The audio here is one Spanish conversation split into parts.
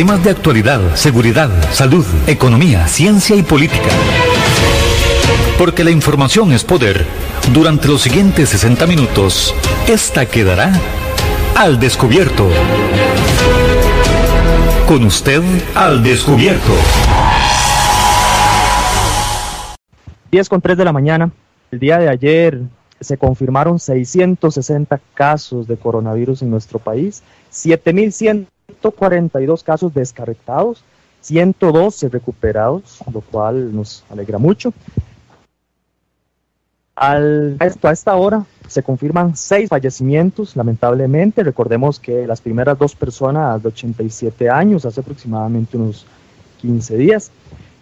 Temas de actualidad, seguridad, salud, economía, ciencia y política. Porque la información es poder. Durante los siguientes 60 minutos, esta quedará al descubierto. Con usted al descubierto. 10 con 3 de la mañana. El día de ayer se confirmaron 660 casos de coronavirus en nuestro país, 7.142 casos descartados, 112 recuperados, lo cual nos alegra mucho. Al, a esta hora se confirman seis fallecimientos, lamentablemente. Recordemos que las primeras dos personas de 87 años, hace aproximadamente unos 15 días,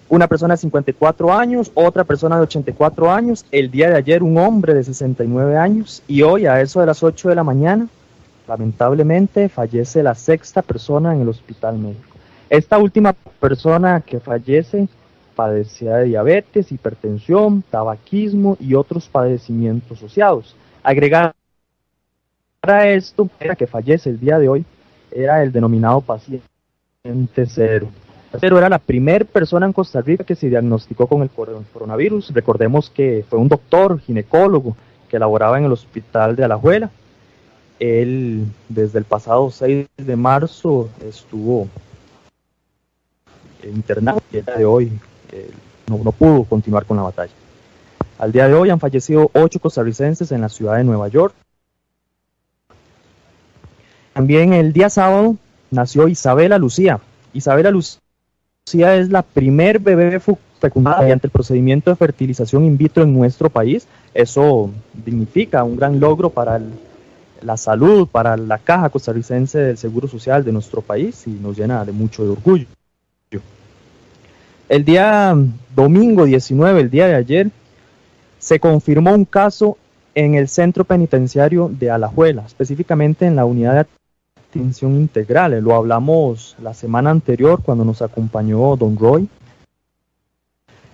una persona de 54 años, otra persona de 84 años, el día de ayer un hombre de 69 años y hoy a eso de las 8 de la mañana, lamentablemente fallece la sexta persona en el hospital médico. Esta última persona que fallece padecía de diabetes, hipertensión, tabaquismo y otros padecimientos asociados. Agregar a esto, era que fallece el día de hoy, era el denominado paciente cero. Pero era la primera persona en Costa Rica que se diagnosticó con el coronavirus. Recordemos que fue un doctor ginecólogo que laboraba en el hospital de Alajuela. Él desde el pasado 6 de marzo estuvo internado y el día de hoy no, no pudo continuar con la batalla. Al día de hoy han fallecido ocho costarricenses en la ciudad de Nueva York. También el día sábado nació Isabela Lucía. Isabela Lucía es la primer bebé fecundada mediante el procedimiento de fertilización in vitro en nuestro país. Eso dignifica un gran logro para la salud, para la caja costarricense del Seguro Social de nuestro país y nos llena de mucho orgullo. El día domingo 19, el día de ayer, se confirmó un caso en el centro penitenciario de Alajuela, específicamente en la unidad de atención integral. Lo hablamos la semana anterior cuando nos acompañó Don Roy.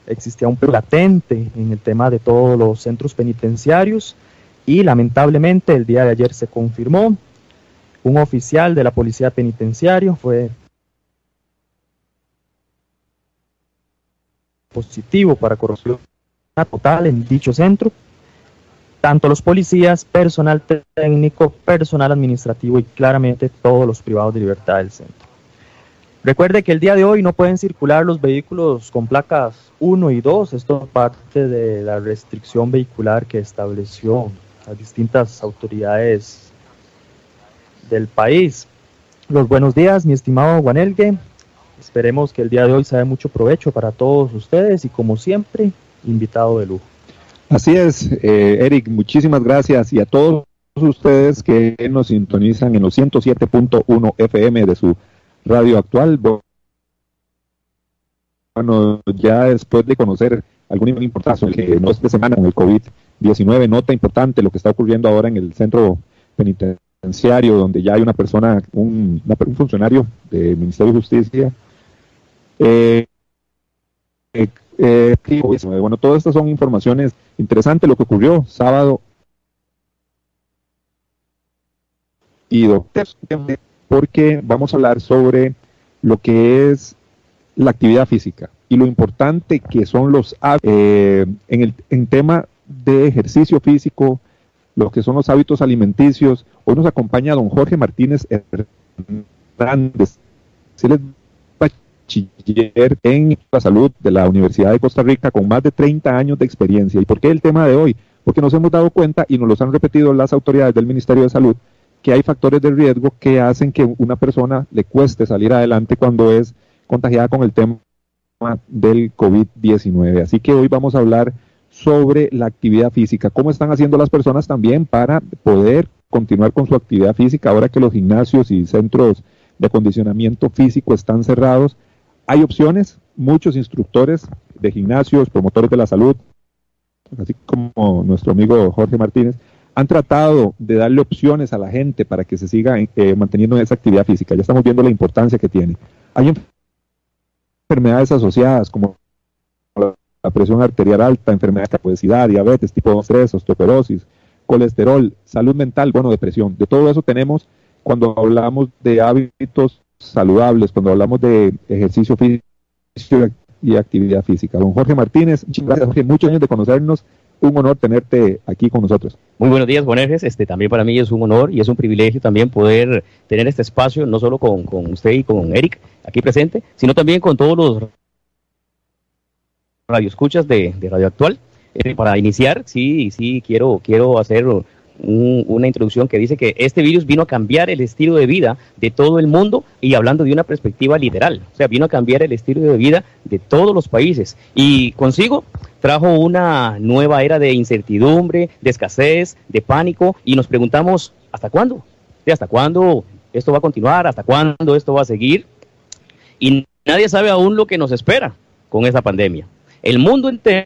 Existía un latente en el tema de todos los centros penitenciarios y lamentablemente el día de ayer se confirmó. Un oficial de la policía penitenciaria fue positivo para corrupción total en dicho centro tanto los policías, personal técnico, personal administrativo y claramente todos los privados de libertad del centro. Recuerde que el día de hoy no pueden circular los vehículos con placas 1 y 2, esto parte de la restricción vehicular que estableció las distintas autoridades del país. Los buenos días, mi estimado Guanelgue. Esperemos que el día de hoy sea de mucho provecho para todos ustedes y como siempre, invitado de lujo. Así es, eh, Eric, muchísimas gracias y a todos ustedes que nos sintonizan en los 107.1 FM de su radio actual. Bueno, ya después de conocer algún importante que no es de semana con el COVID-19, nota importante lo que está ocurriendo ahora en el centro penitenciario, donde ya hay una persona, un, un funcionario del Ministerio de Justicia, eh, eh, eh, bueno, todas estas son informaciones interesantes. Lo que ocurrió sábado y doctor, porque vamos a hablar sobre lo que es la actividad física y lo importante que son los eh, en el en tema de ejercicio físico, lo que son los hábitos alimenticios. Hoy nos acompaña don Jorge Martínez Hernández bachiller en la salud de la Universidad de Costa Rica con más de 30 años de experiencia. ¿Y por qué el tema de hoy? Porque nos hemos dado cuenta y nos los han repetido las autoridades del Ministerio de Salud que hay factores de riesgo que hacen que una persona le cueste salir adelante cuando es contagiada con el tema del COVID-19. Así que hoy vamos a hablar sobre la actividad física, cómo están haciendo las personas también para poder continuar con su actividad física ahora que los gimnasios y centros de acondicionamiento físico están cerrados hay opciones, muchos instructores de gimnasios, promotores de la salud, así como nuestro amigo Jorge Martínez, han tratado de darle opciones a la gente para que se siga eh, manteniendo esa actividad física. Ya estamos viendo la importancia que tiene. Hay enfermedades asociadas como la presión arterial alta, enfermedad de obesidad, diabetes tipo 2, 3, osteoporosis, colesterol, salud mental, bueno, depresión. De todo eso tenemos cuando hablamos de hábitos saludables, cuando hablamos de ejercicio físico y actividad física. Don Jorge Martínez, muchas gracias, Jorge, muchos años de conocernos, un honor tenerte aquí con nosotros. Muy buenos días, Bonerges. Este, también para mí es un honor y es un privilegio también poder tener este espacio, no solo con, con usted y con Eric aquí presente, sino también con todos los radioescuchas de, de Radio Actual. Eh, para iniciar, sí, sí, quiero, quiero hacer una introducción que dice que este virus vino a cambiar el estilo de vida de todo el mundo y hablando de una perspectiva literal, o sea, vino a cambiar el estilo de vida de todos los países y consigo trajo una nueva era de incertidumbre, de escasez, de pánico y nos preguntamos, ¿hasta cuándo? ¿Hasta cuándo esto va a continuar? ¿Hasta cuándo esto va a seguir? Y nadie sabe aún lo que nos espera con esa pandemia. El mundo entero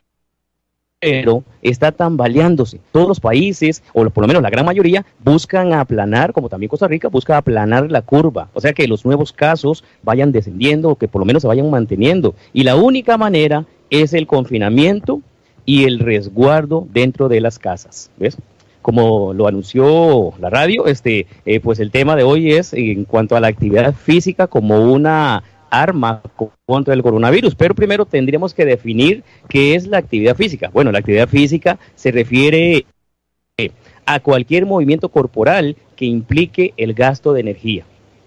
está tambaleándose. Todos los países, o por lo menos la gran mayoría, buscan aplanar, como también Costa Rica, busca aplanar la curva. O sea, que los nuevos casos vayan descendiendo o que por lo menos se vayan manteniendo. Y la única manera es el confinamiento y el resguardo dentro de las casas. ¿Ves? Como lo anunció la radio, este, eh, pues el tema de hoy es en cuanto a la actividad física como una arma contra el coronavirus. Pero primero tendríamos que definir qué es la actividad física. Bueno, la actividad física se refiere eh, a cualquier movimiento corporal que implique el gasto de energía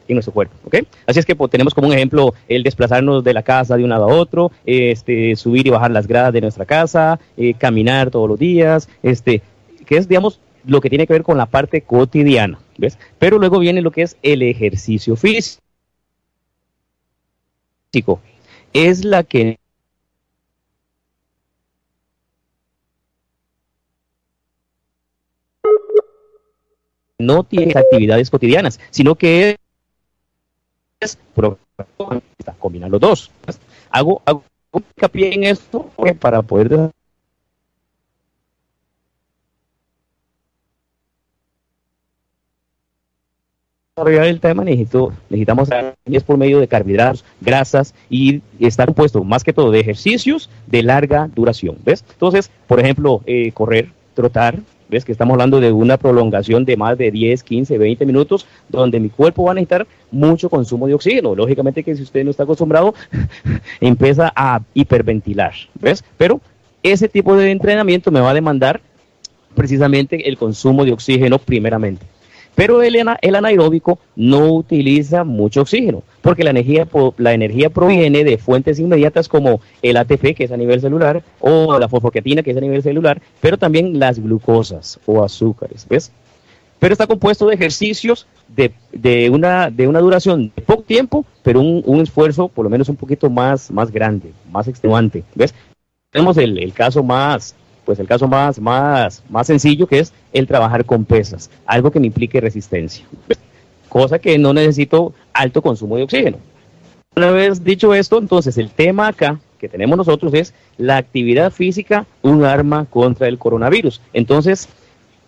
en nuestro cuerpo, ¿ok? Así es que pues, tenemos como un ejemplo el desplazarnos de la casa de un lado a otro, este, subir y bajar las gradas de nuestra casa, eh, caminar todos los días, este, que es, digamos, lo que tiene que ver con la parte cotidiana, ¿ves? Pero luego viene lo que es el ejercicio físico es la que no tiene actividades cotidianas, sino que es combinar los dos. Hago, hago hincapié en esto para poder desarrollar el tema necesito, necesitamos es por medio de carbohidratos, grasas y está compuesto más que todo de ejercicios de larga duración. ¿Ves? Entonces, por ejemplo, eh, correr, trotar, ves que estamos hablando de una prolongación de más de 10, 15, 20 minutos, donde mi cuerpo va a necesitar mucho consumo de oxígeno. Lógicamente que si usted no está acostumbrado, empieza a hiperventilar, ¿ves? Pero ese tipo de entrenamiento me va a demandar precisamente el consumo de oxígeno primeramente. Pero el, anaeróbico no utiliza mucho oxígeno, porque la energía, la energía proviene de fuentes inmediatas como el ATP, que es a nivel celular, o la fosfoquetina, que es a nivel celular, pero también las glucosas o azúcares, ¿ves? Pero está compuesto de ejercicios de, de, una, de una duración de poco tiempo, pero un, un, esfuerzo por lo menos un poquito más, más grande, más extenuante, ¿ves? Tenemos el, el caso más, pues el caso más, más, más sencillo que es el trabajar con pesas, algo que me implique resistencia, cosa que no necesito alto consumo de oxígeno. Una vez dicho esto, entonces el tema acá que tenemos nosotros es la actividad física, un arma contra el coronavirus. Entonces,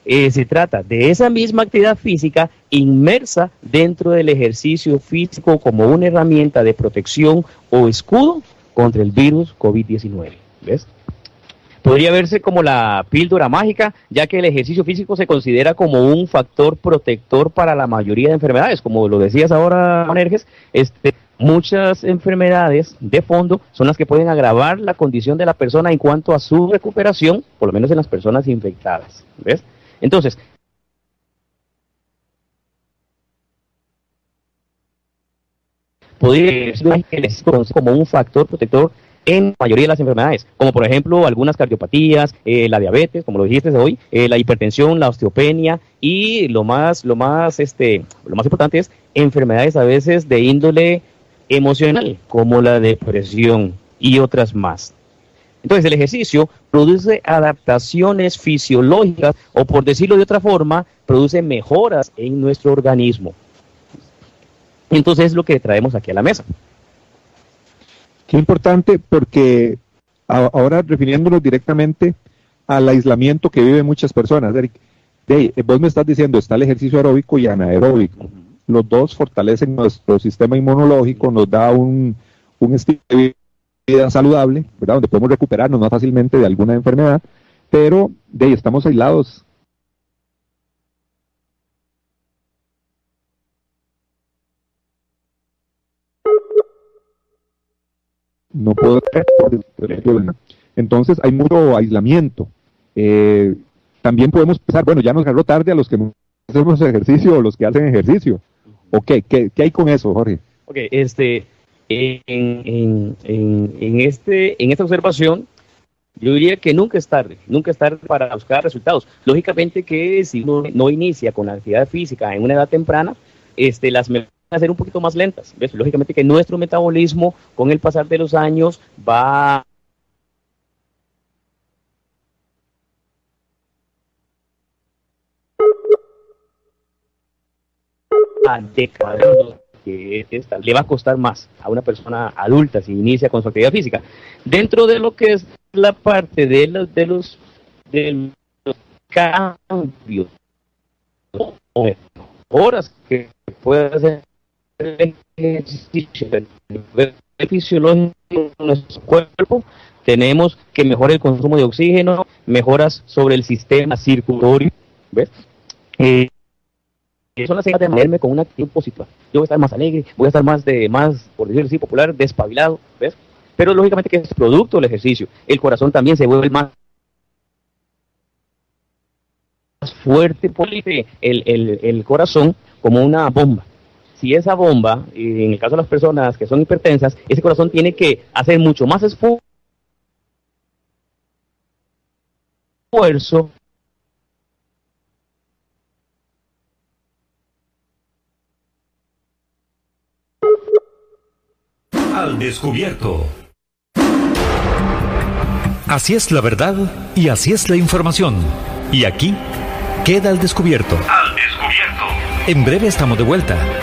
eh, se trata de esa misma actividad física inmersa dentro del ejercicio físico como una herramienta de protección o escudo contra el virus COVID-19. ¿Ves? Podría verse como la píldora mágica, ya que el ejercicio físico se considera como un factor protector para la mayoría de enfermedades. Como lo decías ahora, Manerges, este, muchas enfermedades de fondo son las que pueden agravar la condición de la persona en cuanto a su recuperación, por lo menos en las personas infectadas. ¿Ves? Entonces, podría ser como un factor protector en la mayoría de las enfermedades, como por ejemplo algunas cardiopatías, eh, la diabetes, como lo dijiste hoy, eh, la hipertensión, la osteopenia y lo más, lo más, este, lo más importante es enfermedades a veces de índole emocional, como la depresión y otras más. Entonces el ejercicio produce adaptaciones fisiológicas o por decirlo de otra forma, produce mejoras en nuestro organismo. Entonces es lo que traemos aquí a la mesa. Qué importante porque ahora refiriéndonos directamente al aislamiento que viven muchas personas, Eric, de, vos me estás diciendo, está el ejercicio aeróbico y anaeróbico. Los dos fortalecen nuestro sistema inmunológico, nos da un, un estilo de vida saludable, ¿verdad? Donde podemos recuperarnos más fácilmente de alguna enfermedad, pero de ahí estamos aislados no puedo entonces hay mucho aislamiento. Eh, también podemos pensar, bueno, ya nos agarró tarde a los que hacemos ejercicio o los que hacen ejercicio. ¿Ok? ¿Qué, qué hay con eso, Jorge? Ok, este, en, en, en, este, en esta observación, yo diría que nunca es tarde, nunca es tarde para buscar resultados. Lógicamente que si uno no inicia con la actividad física en una edad temprana, este, las van a ser un poquito más lentas. Lógicamente que nuestro metabolismo con el pasar de los años va a que esta, le va a costar más a una persona adulta si inicia con su actividad física. Dentro de lo que es la parte de los, de los, cambios horas que puede hacer el ejercicio fisiológico de nuestro cuerpo, tenemos que mejorar el consumo de oxígeno, mejoras sobre el sistema circulatorio, ¿ves? Eh, son las señales de mantenerme con una actitud positiva. Yo voy a estar más alegre, voy a estar más, de, más por decirlo así, popular, despabilado, ¿ves? Pero lógicamente que es producto del ejercicio. El corazón también se vuelve más fuerte, el, el, el corazón como una bomba. Si esa bomba, en el caso de las personas que son hipertensas, ese corazón tiene que hacer mucho más esfuerzo Al descubierto. Así es la verdad y así es la información. Y aquí queda al descubierto. Al descubierto. En breve estamos de vuelta.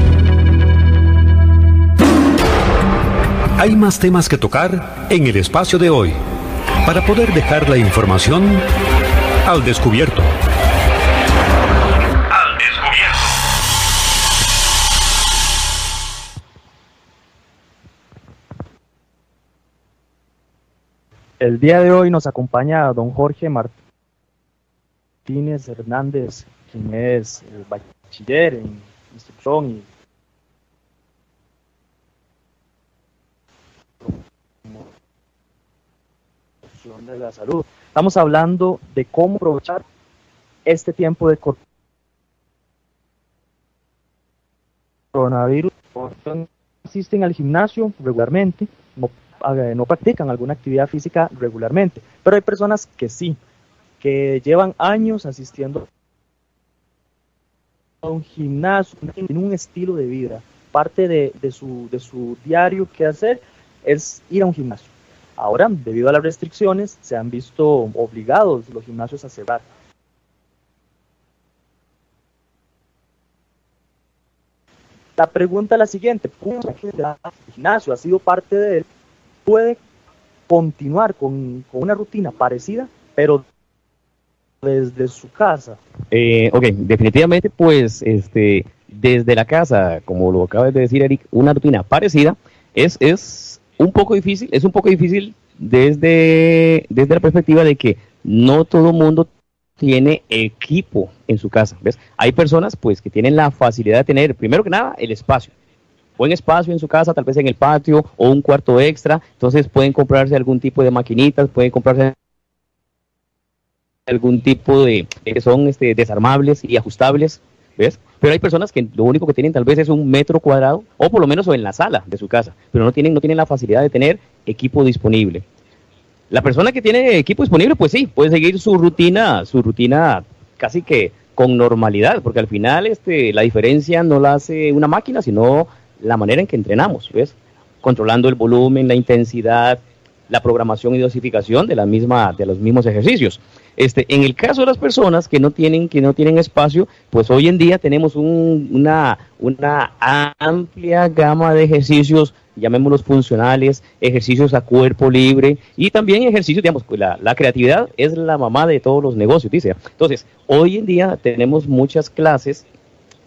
Hay más temas que tocar en el espacio de hoy para poder dejar la información al descubierto. Al descubierto. El día de hoy nos acompaña don Jorge Martínez Hernández, quien es bachiller en instrucción y de la salud. Estamos hablando de cómo aprovechar este tiempo de coronavirus. Asisten al gimnasio regularmente, no, practican alguna actividad física regularmente, pero hay personas que sí, que llevan años asistiendo a un gimnasio, en un estilo de vida. Parte de, de, su, de su diario que hacer es ir a un gimnasio. Ahora, debido a las restricciones, se han visto obligados los gimnasios a cerrar. La pregunta es la siguiente, ¿cómo el gimnasio ha sido parte de él? ¿Puede continuar con, con una rutina parecida, pero desde su casa? Eh, ok, definitivamente, pues, este, desde la casa, como lo acabas de decir, Eric, una rutina parecida es, es un poco difícil, es un poco difícil desde, desde la perspectiva de que no todo mundo tiene equipo en su casa, ¿ves? Hay personas, pues, que tienen la facilidad de tener, primero que nada, el espacio. Buen espacio en su casa, tal vez en el patio o un cuarto extra, entonces pueden comprarse algún tipo de maquinitas, pueden comprarse algún tipo de que son este, desarmables y ajustables, ¿ves? Pero hay personas que lo único que tienen tal vez es un metro cuadrado o por lo menos en la sala de su casa, pero no tienen no tienen la facilidad de tener equipo disponible. La persona que tiene equipo disponible, pues sí, puede seguir su rutina, su rutina casi que con normalidad, porque al final este, la diferencia no la hace una máquina, sino la manera en que entrenamos, ¿ves? Controlando el volumen, la intensidad, la programación y dosificación de la misma de los mismos ejercicios. Este, en el caso de las personas que no tienen que no tienen espacio, pues hoy en día tenemos una una amplia gama de ejercicios, llamémoslos funcionales, ejercicios a cuerpo libre y también ejercicios, digamos, la, la creatividad es la mamá de todos los negocios, dice. Entonces, hoy en día tenemos muchas clases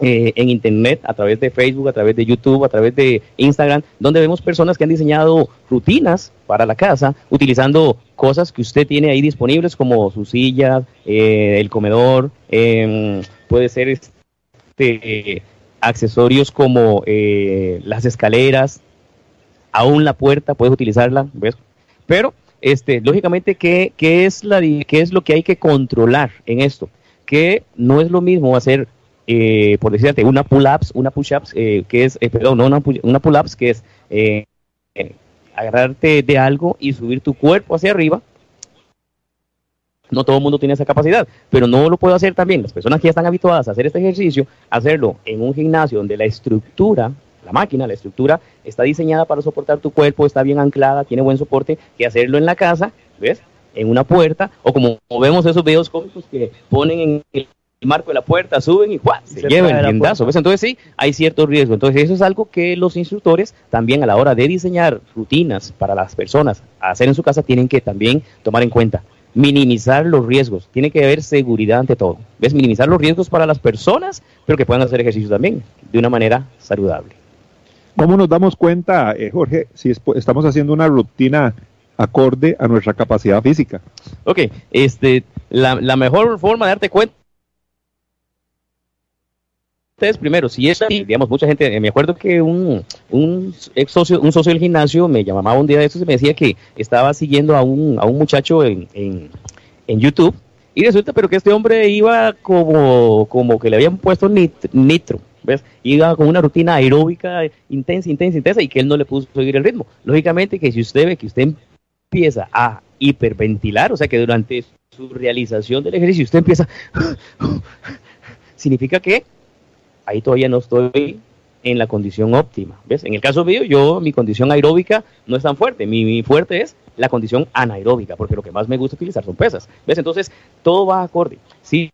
eh, en Internet, a través de Facebook, a través de YouTube, a través de Instagram, donde vemos personas que han diseñado rutinas para la casa, utilizando cosas que usted tiene ahí disponibles, como su silla, eh, el comedor, em, puede ser este, accesorios como eh, las escaleras, aún la puerta, puedes utilizarla, ¿ves? Pero, este, lógicamente, ¿qué, qué es la, ¿qué es lo que hay que controlar en esto? Que no es lo mismo hacer eh, por decirte, una pull-ups, una push-ups, eh, que es, eh, perdón, no una, una pull-ups, que es eh, agarrarte de algo y subir tu cuerpo hacia arriba. No todo el mundo tiene esa capacidad, pero no lo puedo hacer también. Las personas que ya están habituadas a hacer este ejercicio, hacerlo en un gimnasio donde la estructura, la máquina, la estructura está diseñada para soportar tu cuerpo, está bien anclada, tiene buen soporte, que hacerlo en la casa, ¿ves? En una puerta, o como vemos esos videos cómicos que ponen en el marco de la puerta, suben y ¡juá! se, Se llevan el la riendazo. ¿ves? Entonces sí, hay cierto riesgo. Entonces eso es algo que los instructores también a la hora de diseñar rutinas para las personas a hacer en su casa tienen que también tomar en cuenta. Minimizar los riesgos. Tiene que haber seguridad ante todo. ¿Ves? Minimizar los riesgos para las personas, pero que puedan hacer ejercicio también de una manera saludable. ¿Cómo nos damos cuenta, eh, Jorge, si es- estamos haciendo una rutina acorde a nuestra capacidad física? Ok, este, la, la mejor forma de darte cuenta es primero, si es, digamos, mucha gente, eh, me acuerdo que un, un ex socio, un socio del gimnasio me llamaba un día de estos y me decía que estaba siguiendo a un, a un muchacho en, en, en YouTube y resulta pero que este hombre iba como, como que le habían puesto nit- nitro, ¿ves? Iba con una rutina aeróbica intensa, intensa, intensa y que él no le pudo seguir el ritmo. Lógicamente que si usted ve que usted empieza a hiperventilar, o sea que durante su realización del ejercicio usted empieza, significa que ahí todavía no estoy en la condición óptima. ¿Ves? En el caso mío, yo, mi condición aeróbica no es tan fuerte. Mi, fuerte es la condición anaeróbica, porque lo que más me gusta utilizar son pesas. ¿Ves? Entonces, todo va acorde. Sí,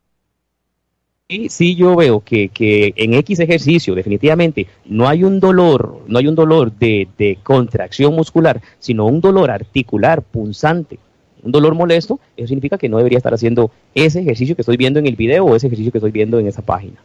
sí yo veo que, que en X ejercicio definitivamente no hay un dolor, no hay un dolor de, de contracción muscular, sino un dolor articular, punzante, un dolor molesto, eso significa que no debería estar haciendo ese ejercicio que estoy viendo en el video o ese ejercicio que estoy viendo en esa página.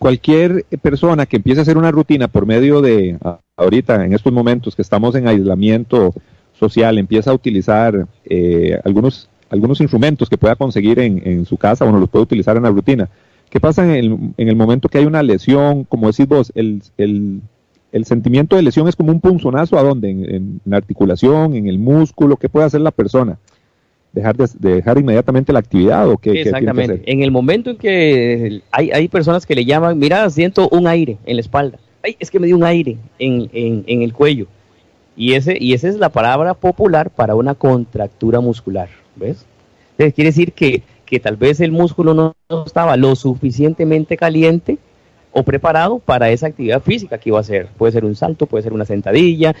Cualquier persona que empiece a hacer una rutina por medio de, ahorita, en estos momentos que estamos en aislamiento social, empieza a utilizar eh, algunos, algunos instrumentos que pueda conseguir en, en su casa, bueno, los puede utilizar en la rutina. ¿Qué pasa en el, en el momento que hay una lesión? Como decís vos, el, el, el sentimiento de lesión es como un punzonazo a dónde? En, en la articulación, en el músculo, ¿qué puede hacer la persona? ¿Dejar, de, de dejar inmediatamente la actividad o qué, qué tiene que Exactamente. En el momento en que hay, hay personas que le llaman, mira, siento un aire en la espalda. Ay, es que me dio un aire en, en, en el cuello. Y, ese, y esa es la palabra popular para una contractura muscular. ¿Ves? Entonces, quiere decir que, que tal vez el músculo no estaba lo suficientemente caliente o preparado para esa actividad física que iba a hacer. Puede ser un salto, puede ser una sentadilla,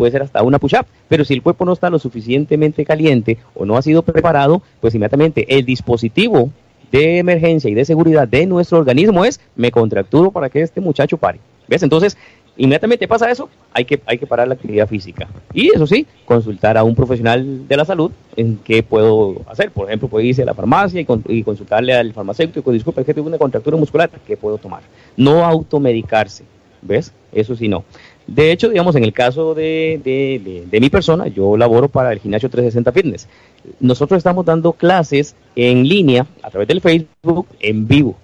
puede ser hasta una push-up, pero si el cuerpo no está lo suficientemente caliente o no ha sido preparado, pues inmediatamente el dispositivo de emergencia y de seguridad de nuestro organismo es me contracturo para que este muchacho pare. ¿Ves? Entonces, Inmediatamente pasa eso, hay que, hay que parar la actividad física. Y eso sí, consultar a un profesional de la salud en qué puedo hacer. Por ejemplo, puede irse a la farmacia y, consultarle al farmacéutico, disculpe, es que tengo una contractura muscular, ¿qué puedo tomar? No automedicarse, ¿ves? Eso sí no. De hecho, digamos, en el caso de, de, de, mi persona, yo laboro para el gimnasio 360 Fitness. Nosotros estamos dando clases en línea, a través del Facebook, en vivo.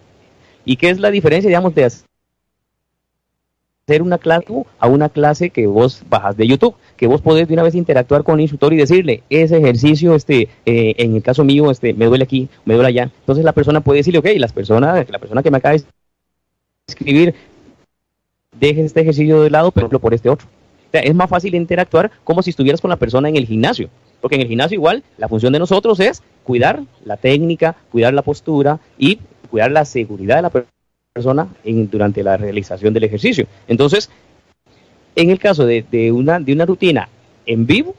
¿Y qué es la diferencia, digamos, de hacer una clase a una clase que vos bajas de YouTube? Que vos podés de una vez interactuar con el instructor y decirle, ese ejercicio, este, eh, en el caso mío, este, me duele aquí, me duele allá. Entonces la persona puede decirle, ok, las personas, la persona que me acaba de escribir deje este ejercicio de lado, pero por este otro. Es más fácil interactuar como si estuvieras con la persona en el gimnasio. Porque en el gimnasio igual la función de nosotros es cuidar la técnica, cuidar la postura y cuidar la seguridad de la persona en, durante la realización del ejercicio. Entonces, en el caso de, una, de una rutina en vivo,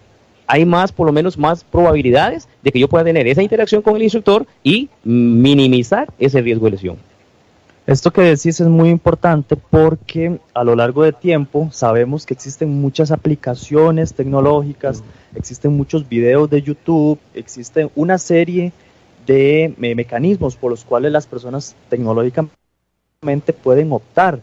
hay más, por lo menos, más probabilidades de que yo pueda tener esa interacción con el instructor y minimizar ese riesgo de lesión. Esto que decís es muy importante porque a lo largo de tiempo sabemos que existen muchas aplicaciones tecnológicas, existen muchos videos de YouTube, existe una serie de mecanismos por los cuales las personas tecnológicamente pueden optar,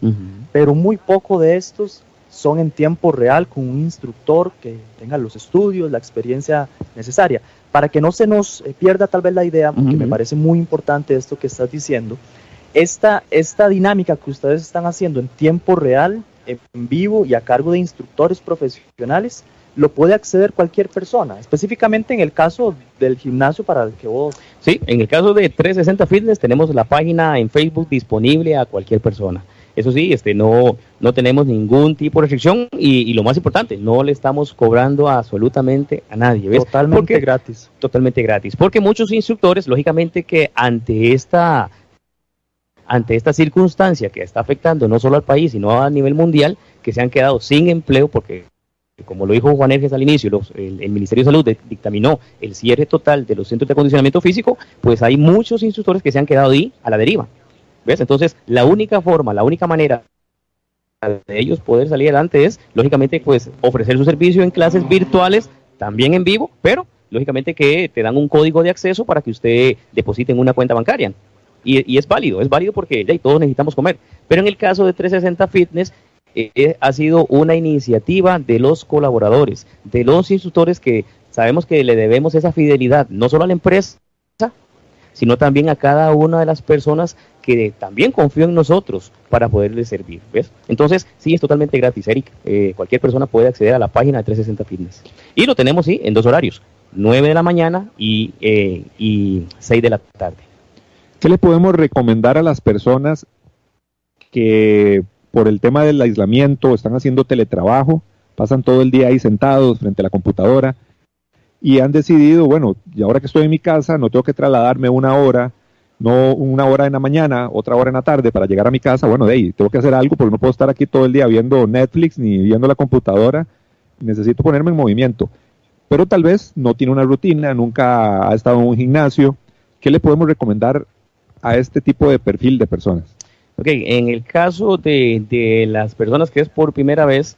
pero muy poco de estos son en tiempo real con un instructor que tenga los estudios, la experiencia necesaria. Para que no se nos eh, pierda tal vez la idea, porque me parece muy importante esto que estás diciendo, esta, esta dinámica que ustedes están haciendo en tiempo real, en vivo y a cargo de instructores profesionales, lo puede acceder cualquier persona, específicamente en el caso del gimnasio para el que vos... Sí, en el caso de 360 Fitness tenemos la página en Facebook disponible a cualquier persona. Eso sí, este, no, no tenemos ningún tipo de restricción y, lo más importante, no le estamos cobrando absolutamente a nadie. Totalmente gratis. Totalmente gratis. Porque muchos instructores, lógicamente que ante esta ante esta circunstancia que está afectando no solo al país, sino a nivel mundial, que se han quedado sin empleo porque como lo dijo Juan Erges al inicio, el, Ministerio de Salud dictaminó el cierre total de los centros de acondicionamiento físico, pues hay muchos instructores que se han quedado ahí a la deriva. ¿Ves? Entonces, la única forma, la única manera de ellos poder salir adelante es, lógicamente, pues ofrecer su servicio en clases virtuales, también en vivo, pero lógicamente que te dan un código de acceso para que usted deposite en una cuenta bancaria. Y, es válido, es válido porque ya, todos necesitamos comer. Pero en el caso de 360 Fitness, eh, eh, ha sido una iniciativa de los colaboradores, de los instructores que sabemos que le debemos esa fidelidad, no solo a la empresa, sino también a cada una de las personas que también confían en nosotros para poderles servir. ¿ves? Entonces, sí, es totalmente gratis, Eric. Eh, cualquier persona puede acceder a la página de 360 Fitness. Y lo tenemos, sí, en dos horarios, 9 de la mañana y, y 6 de la tarde. ¿Qué le podemos recomendar a las personas que por el tema del aislamiento están haciendo teletrabajo, pasan todo el día ahí sentados frente a la computadora y han decidido, bueno, y ahora que estoy en mi casa no tengo que trasladarme una hora, no una hora en la mañana, otra hora en la tarde para llegar a mi casa, bueno, de ahí tengo que hacer algo porque no puedo estar aquí todo el día viendo Netflix ni viendo la computadora, necesito ponerme en movimiento. Pero tal vez no tiene una rutina, nunca ha estado en un gimnasio. ¿Qué le podemos recomendar a este tipo de perfil de personas? Ok, en el caso de, las personas que es por primera vez,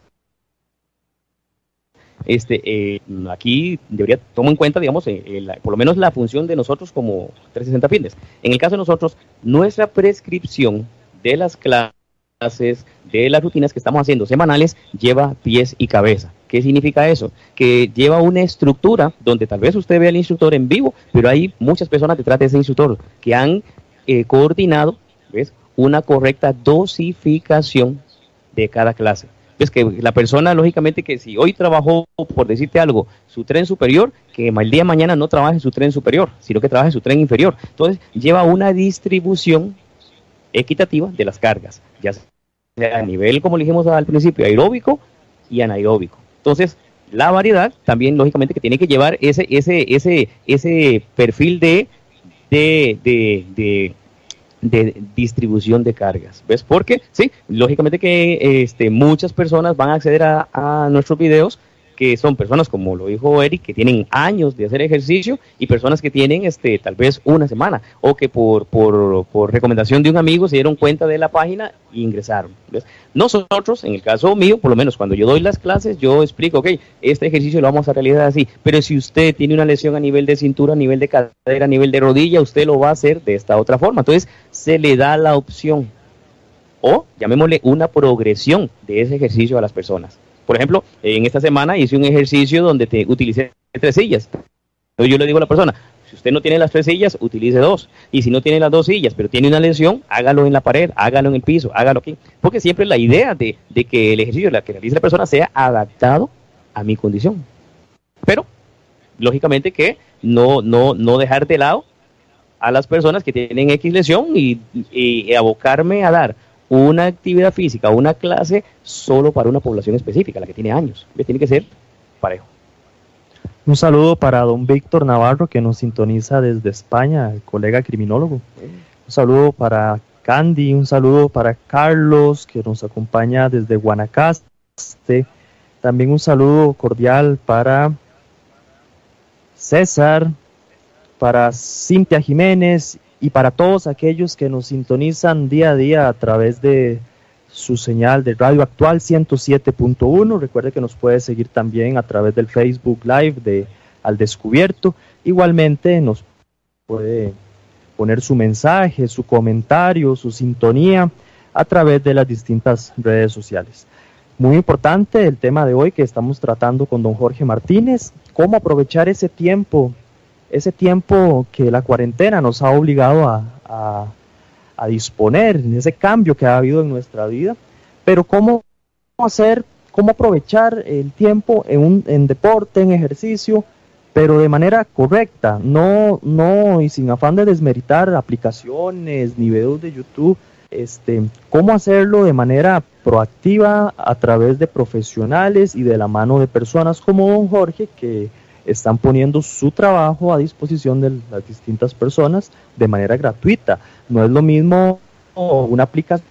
este, eh, aquí debería tomar en cuenta, digamos, eh, eh, por lo menos la función de nosotros como 360 Fitness. En el caso de nosotros, nuestra prescripción de las clases, de las rutinas que estamos haciendo semanales, lleva pies y cabeza. ¿Qué significa eso? Que lleva una estructura donde tal vez usted vea al instructor en vivo, pero hay muchas personas detrás de ese instructor que han eh, coordinado ¿ves? una correcta dosificación de cada clase. Es que la persona, lógicamente, que si hoy trabajó, por decirte algo, su tren superior, que el día de mañana no trabaje su tren superior, sino que trabaje su tren inferior. Entonces, lleva una distribución equitativa de las cargas, ya sea a nivel, como dijimos al principio, aeróbico y anaeróbico. Entonces, la variedad también, lógicamente, que tiene que llevar ese, ese, ese, ese perfil de de, de, distribución de cargas. ¿Ves? Porque, sí, lógicamente que este, muchas personas van a acceder a, nuestros videos que son personas, como lo dijo Eric, que tienen años de hacer ejercicio y personas que tienen este, tal vez una semana o que por, por, por recomendación de un amigo se dieron cuenta de la página e ingresaron. Nosotros, en el caso mío, por lo menos cuando yo doy las clases, yo explico, ok, este ejercicio lo vamos a realizar así, pero si usted tiene una lesión a nivel de cintura, a nivel de cadera, a nivel de rodilla, usted lo va a hacer de esta otra forma. Entonces, se le da la opción o llamémosle una progresión de ese ejercicio a las personas. Por ejemplo, en esta semana hice un ejercicio donde te utilicé tres sillas. Entonces yo le digo a la persona, si usted no tiene las tres sillas, utilice dos. Y si no tiene las dos sillas, pero tiene una lesión, hágalo en la pared, hágalo en el piso, hágalo aquí. Porque siempre la idea de, que el ejercicio la que realice la persona sea adaptado a mi condición. Pero, lógicamente que no, no, no dejar de lado a las personas que tienen X lesión y, y abocarme a dar una actividad física, una clase solo para una población específica, la que tiene años. Tiene que ser parejo. Un saludo para don Víctor Navarro que nos sintoniza desde España, el colega criminólogo. Un saludo para Candy, un saludo para Carlos que nos acompaña desde Guanacaste. También un saludo cordial para César, para Cintia Jiménez y para todos aquellos que nos sintonizan día a día a través de su señal de radio actual 107.1. Recuerde que nos puede seguir también a través del Facebook Live de Al Descubierto. Igualmente nos puede poner su mensaje, su comentario, su sintonía a través de las distintas redes sociales. Muy importante el tema de hoy que estamos tratando con don Jorge Martínez, cómo aprovechar ese tiempo ese tiempo que la cuarentena nos ha obligado a, a, disponer, ese cambio que ha habido en nuestra vida, pero cómo hacer, cómo aprovechar el tiempo en, un, en deporte, en ejercicio, pero de manera correcta, no, no y sin afán de desmeritar aplicaciones ni videos de YouTube, este, cómo hacerlo de manera proactiva a través de profesionales y de la mano de personas como don Jorge que están poniendo su trabajo a disposición de las distintas personas de manera gratuita. No es lo mismo una aplicación,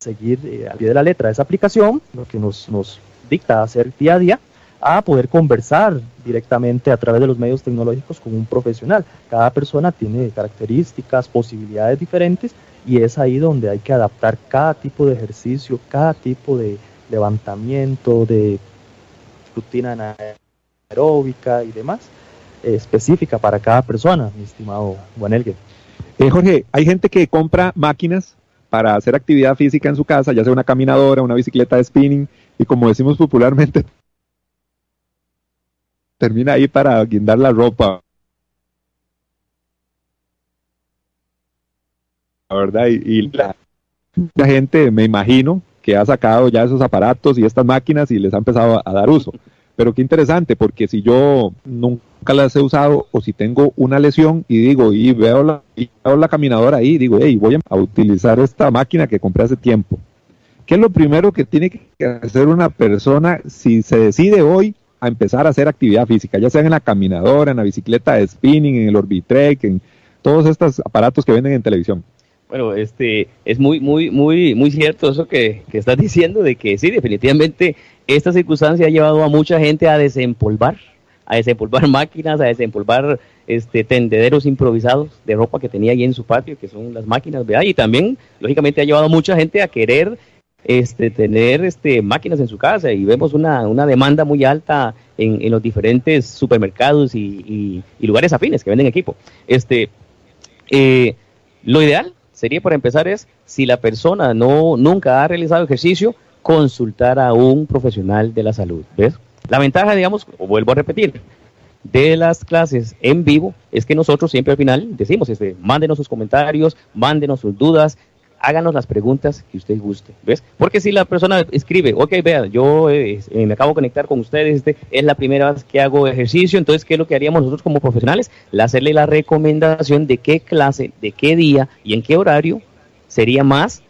seguir eh, al pie de la letra esa aplicación, lo que nos, nos dicta hacer día a día, a poder conversar directamente a través de los medios tecnológicos con un profesional. Cada persona tiene características, posibilidades diferentes y es ahí donde hay que adaptar cada tipo de ejercicio, cada tipo de levantamiento, de rutina aeróbica y demás, eh, específica para cada persona, mi estimado Juan Elgue. Eh, Jorge, hay gente que compra máquinas para hacer actividad física en su casa, ya sea una caminadora, una bicicleta de spinning, y como decimos popularmente, termina ahí para guindar la ropa. La verdad, y, la, la, gente, me imagino, que ha sacado ya esos aparatos y estas máquinas y les ha empezado a, dar uso. Pero qué interesante, porque si yo nunca las he usado o si tengo una lesión y digo, y veo la, y veo la caminadora ahí, digo, hey, voy a utilizar esta máquina que compré hace tiempo. ¿Qué es lo primero que tiene que hacer una persona si se decide hoy a empezar a hacer actividad física, ya sea en la caminadora, en la bicicleta de spinning, en el Orbitrek, en todos estos aparatos que venden en televisión? Bueno, este, es muy, muy, muy, muy cierto eso que, que estás diciendo de que sí, definitivamente esta circunstancia ha llevado a mucha gente a desempolvar, a desempolvar máquinas, a desempolvar este, tendederos improvisados de ropa que tenía ahí en su patio, que son las máquinas, ¿verdad? Y también, lógicamente, ha llevado a mucha gente a querer este, tener este, máquinas en su casa y vemos una, una demanda muy alta en, en los diferentes supermercados y, y, lugares afines que venden equipo. Este, eh, lo ideal sería para empezar es, si la persona no nunca ha realizado ejercicio, consultar a un profesional de la salud. ¿Ves? La ventaja, digamos, vuelvo a repetir, de las clases en vivo es que nosotros siempre al final decimos, este, mándenos sus comentarios, mándenos sus dudas, háganos las preguntas que usted guste, ¿ves? Porque si la persona escribe, ok, vea, yo eh, eh, me acabo de conectar con ustedes, este, es la primera vez que hago ejercicio, entonces, ¿qué es lo que haríamos nosotros como profesionales? hacerle la recomendación de qué clase, de qué día y en qué horario sería más,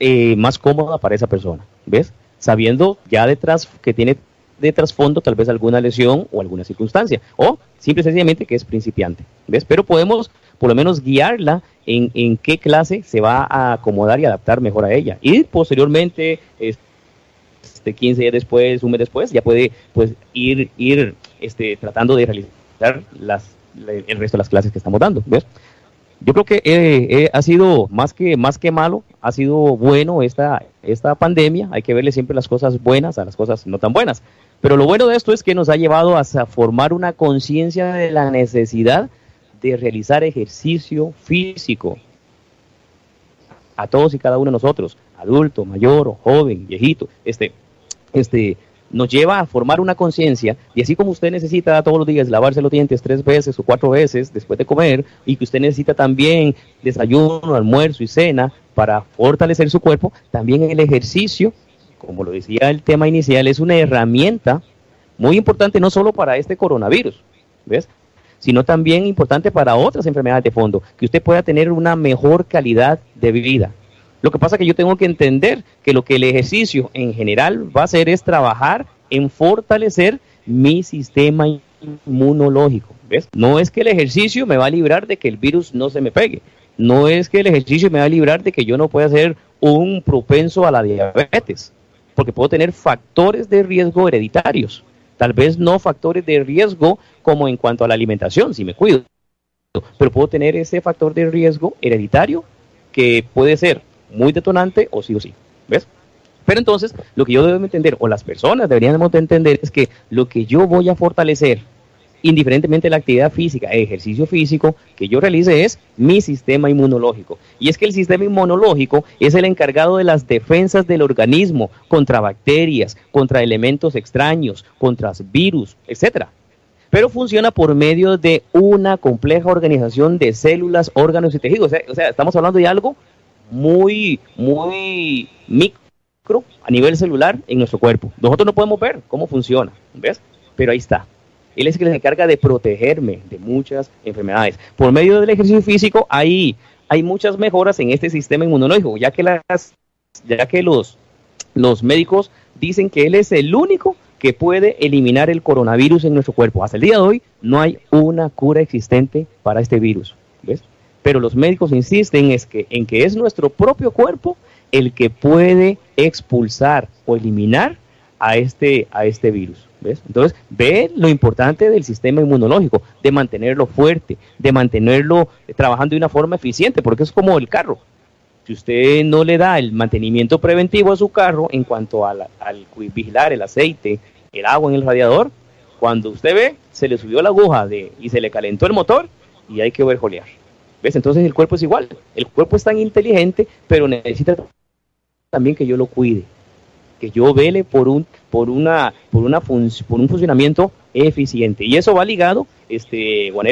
eh, más cómoda para esa persona, ¿ves? Sabiendo ya detrás que tiene de trasfondo tal vez alguna lesión o alguna circunstancia, o simple y sencillamente que es principiante, ¿ves? Pero podemos por lo menos guiarla en, en qué clase se va a acomodar y adaptar mejor a ella. Y posteriormente, este, de 15 días después, un mes después, ya puede pues ir, ir este, tratando de realizar las, el resto de las clases que estamos dando. ¿ves? Yo creo que eh, eh, ha sido más que, más que malo, ha sido bueno esta, esta pandemia. Hay que verle siempre las cosas buenas a las cosas no tan buenas. Pero lo bueno de esto es que nos ha llevado a formar una conciencia de la necesidad de realizar ejercicio físico. A todos y cada uno de nosotros, adulto, mayor, joven, viejito, este, este, nos lleva a formar una conciencia y así como usted necesita todos los días lavarse los dientes tres veces o cuatro veces después de comer y que usted necesita también desayuno, almuerzo y cena para fortalecer su cuerpo, también el ejercicio, como lo decía el tema inicial, es una herramienta muy importante no solo para este coronavirus, ¿ves? sino también importante para otras enfermedades de fondo, que usted pueda tener una mejor calidad de vida. Lo que pasa es que yo tengo que entender que lo que el ejercicio en general va a hacer es trabajar en fortalecer mi sistema inmunológico. ¿ves? No es que el ejercicio me va a librar de que el virus no se me pegue. No es que el ejercicio me va a librar de que yo no pueda ser un propenso a la diabetes, porque puedo tener factores de riesgo hereditarios. Tal vez no factores de riesgo como en cuanto a la alimentación, si me cuido, pero puedo tener ese factor de riesgo hereditario que puede ser muy detonante o sí o sí. ¿Ves? Pero entonces, lo que yo debo entender, o las personas deberíamos entender, es que lo que yo voy a fortalecer, indiferentemente de la actividad física, ejercicio físico que yo realice, es mi sistema inmunológico. Y es que el sistema inmunológico es el encargado de las defensas del organismo contra bacterias, contra elementos extraños, contra virus, etcétera pero funciona por medio de una compleja organización de células, órganos y tejidos. O sea, estamos hablando de algo muy, muy micro a nivel celular en nuestro cuerpo. Nosotros no podemos ver cómo funciona, ¿ves? Pero ahí está. Él es el que se encarga de protegerme de muchas enfermedades. Por medio del ejercicio físico hay, hay muchas mejoras en este sistema inmunológico, ya que, los, los médicos dicen que él es el único que puede eliminar el coronavirus en nuestro cuerpo. Hasta el día de hoy no hay una cura existente para este virus. ¿ves? pero los médicos insisten es que, en que es nuestro propio cuerpo el que puede expulsar o eliminar a este, a este virus. ¿Ves? Entonces, ve lo importante del sistema inmunológico, de mantenerlo fuerte, de mantenerlo trabajando de una forma eficiente, porque es como el carro. Si usted no le da el mantenimiento preventivo a su carro en cuanto al vigilar el aceite, el agua en el radiador, cuando usted ve, se le subió la aguja de, y se le calentó el motor y hay que ver jolear. Entonces el cuerpo es igual. El cuerpo es tan inteligente, pero necesita también que yo lo cuide, que yo vele por un, por una, por una por un funcionamiento eficiente. Y eso va ligado, este, Juan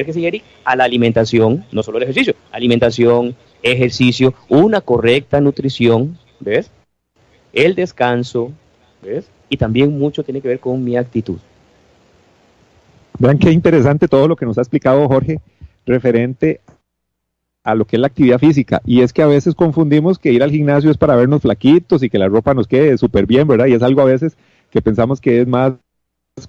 a la alimentación, no solo el ejercicio, alimentación, ejercicio, una correcta nutrición, ¿ves? El descanso, ¿ves? Y también mucho tiene que ver con mi actitud. Vean qué interesante todo lo que nos ha explicado Jorge referente a lo que es la actividad física. Y es que a veces confundimos que ir al gimnasio es para vernos flaquitos y que la ropa nos quede súper bien, ¿verdad? Y es algo a veces que pensamos que es más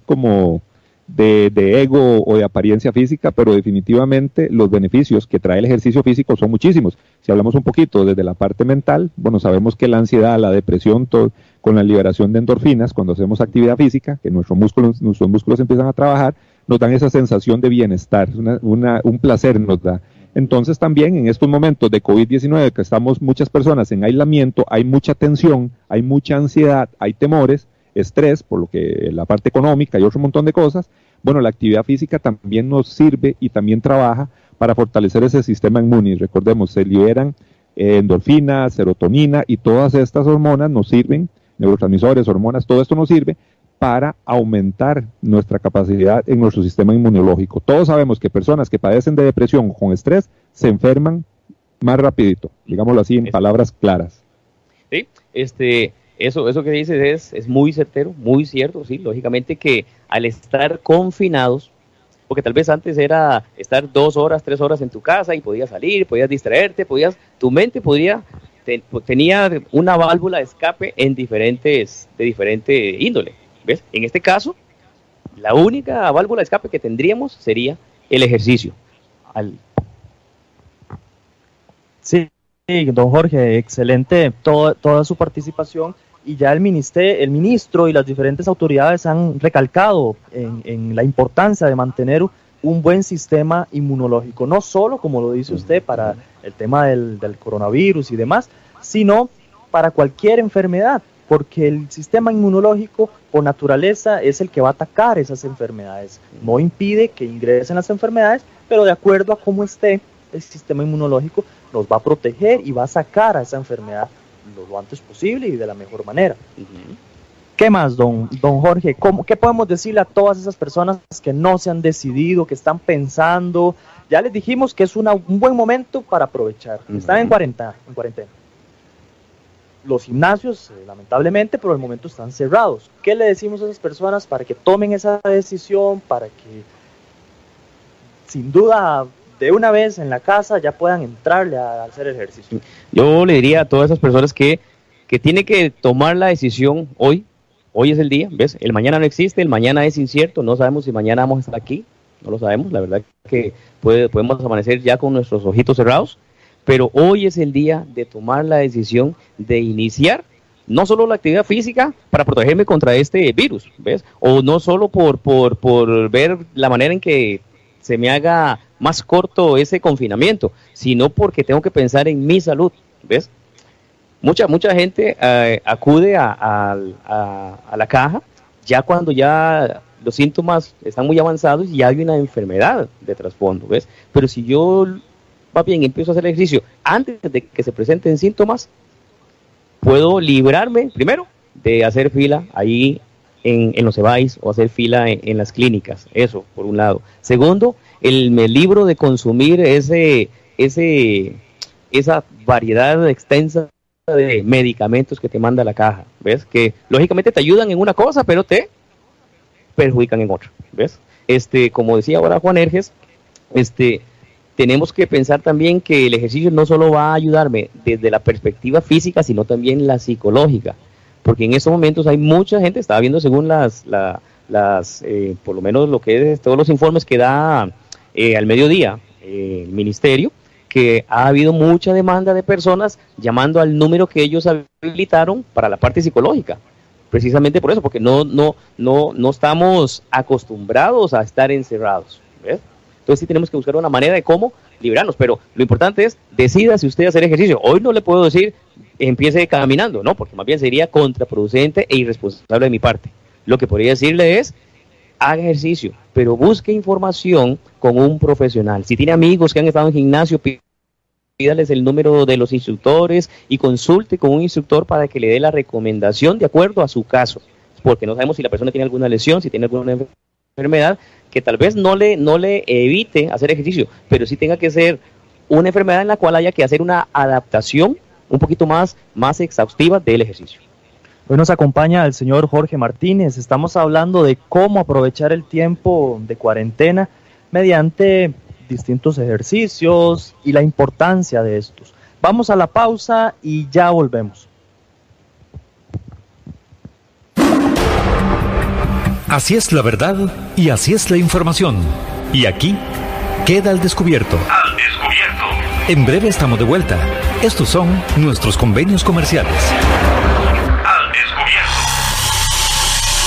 como de, ego o de apariencia física, pero definitivamente los beneficios que trae el ejercicio físico son muchísimos. Si hablamos un poquito desde la parte mental, bueno, sabemos que la ansiedad, la depresión, todo, con la liberación de endorfinas, cuando hacemos actividad física, que nuestros músculos, nuestros músculos empiezan a trabajar, nos dan esa sensación de bienestar, un placer nos da. Entonces también en estos momentos de COVID-19 que estamos muchas personas en aislamiento, hay mucha tensión, hay mucha ansiedad, hay temores, estrés, por lo que la parte económica y otro montón de cosas. Bueno, la actividad física también nos sirve y también trabaja para fortalecer ese sistema inmune. Recordemos, se liberan eh, endorfinas, serotonina y todas estas hormonas nos sirven, neurotransmisores, hormonas, todo esto nos sirve para aumentar nuestra capacidad en nuestro sistema inmunológico. Todos sabemos que personas que padecen de depresión con estrés se enferman más rapidito, digámoslo así en palabras claras. Sí, este, eso, eso que dices es, es muy certero, muy cierto, sí, lógicamente que al estar confinados, porque tal vez antes era estar dos horas, tres horas en tu casa y podías salir, podías distraerte, podías, tu mente podría, tenía una válvula de escape en diferentes, de diferente índole En este caso, la única válvula de escape que tendríamos sería el ejercicio. Sí, don Jorge, excelente toda su participación. Y ya el, ministerio, el ministro y las diferentes autoridades han recalcado en, la importancia de mantener un buen sistema inmunológico, no solo, como lo dice usted, para el tema del coronavirus y demás, sino para cualquier enfermedad, porque el sistema inmunológico por naturaleza es el que va a atacar esas enfermedades. No impide que ingresen las enfermedades, pero de acuerdo a cómo esté el sistema inmunológico, nos va a proteger y va a sacar a esa enfermedad lo antes posible y de la mejor manera. ¿Qué más, don, don Jorge? ¿Cómo, ¿Qué podemos decirle a todas esas personas que no se han decidido, que están pensando? Ya les dijimos que es un buen momento para aprovechar. Están en cuarentena. En cuarentena. Los gimnasios, eh, lamentablemente, por el momento están cerrados. ¿Qué le decimos a esas personas para que tomen esa decisión, para que sin duda de una vez en la casa ya puedan entrarle a, hacer ejercicio. Yo le diría a todas esas personas que, que tiene que tomar la decisión hoy, hoy es el día, ¿ves? El mañana no existe, el mañana es incierto, no sabemos si mañana vamos a estar aquí, no lo sabemos, la verdad que puede, podemos amanecer ya con nuestros ojitos cerrados, pero hoy es el día de tomar la decisión de iniciar no solo la actividad física para protegerme contra este virus, ¿ves? O no solo por, por, por ver la manera en que se me haga más corto ese confinamiento, sino porque tengo que pensar en mi salud, ¿ves? Mucha, mucha gente eh, acude a, la caja ya cuando ya los síntomas están muy avanzados y ya hay una enfermedad de trasfondo, ¿ves? Pero si yo, va bien, empiezo a hacer ejercicio antes de que se presenten síntomas, puedo librarme, primero, de hacer fila ahí en, en los EVAIS o hacer fila en, las clínicas, eso, por un lado. Segundo, el, libro de consumir ese, ese, esa variedad extensa de medicamentos que te manda la caja, ¿ves? Que lógicamente te ayudan en una cosa, pero te perjudican en otra, ¿ves? Este, como decía ahora Juan Erges, este, tenemos que pensar también que el ejercicio no solo va a ayudarme desde la perspectiva física, sino también la psicológica, porque en estos momentos hay mucha gente, estaba viendo según las, las eh, por lo menos lo que es todos los informes que da eh, al mediodía eh, el ministerio que ha habido mucha demanda de personas llamando al número que ellos habilitaron para la parte psicológica. Precisamente por eso, porque no, no, no, no estamos acostumbrados a estar encerrados. Entonces sí tenemos que buscar una manera de cómo librarnos, pero lo importante es, decida si usted hacer ejercicio. Hoy no le puedo decir, empiece caminando, no, porque más bien sería contraproducente e irresponsable de mi parte. Lo que podría decirle es, haga ejercicio, pero busque información con un profesional. Si tiene amigos que han estado en gimnasio, pídales el número de los instructores y consulte con un instructor para que le dé la recomendación de acuerdo a su caso, porque no sabemos si la persona tiene alguna lesión, si tiene alguna enfermedad que tal vez no le, no le evite hacer ejercicio, pero sí tenga que ser una enfermedad en la cual haya que hacer una adaptación un poquito más, más exhaustiva del ejercicio. Hoy nos acompaña el señor Jorge Martínez. Estamos hablando de cómo aprovechar el tiempo de cuarentena mediante distintos ejercicios y la importancia de estos. Vamos a la pausa y ya volvemos. Así es la verdad y así es la información. Y aquí queda al descubierto. Al descubierto. En breve estamos de vuelta. Estos son nuestros convenios comerciales.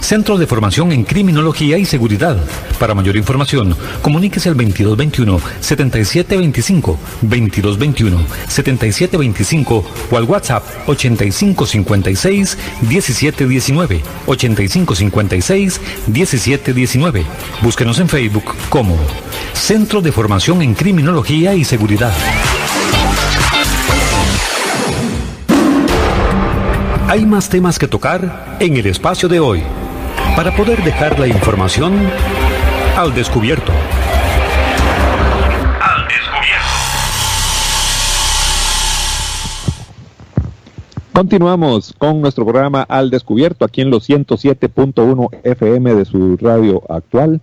Centro de Formación en Criminología y Seguridad. Para mayor información, comuníquese al 2221-7725, 2221-7725 o al WhatsApp 8556-1719, 8556-1719. Búsquenos en Facebook como Centro de Formación en Criminología y Seguridad. Hay más temas que tocar en el espacio de hoy para poder dejar la información al descubierto. Al descubierto. Continuamos con nuestro programa Al Descubierto aquí en los 107.1 FM de su radio actual.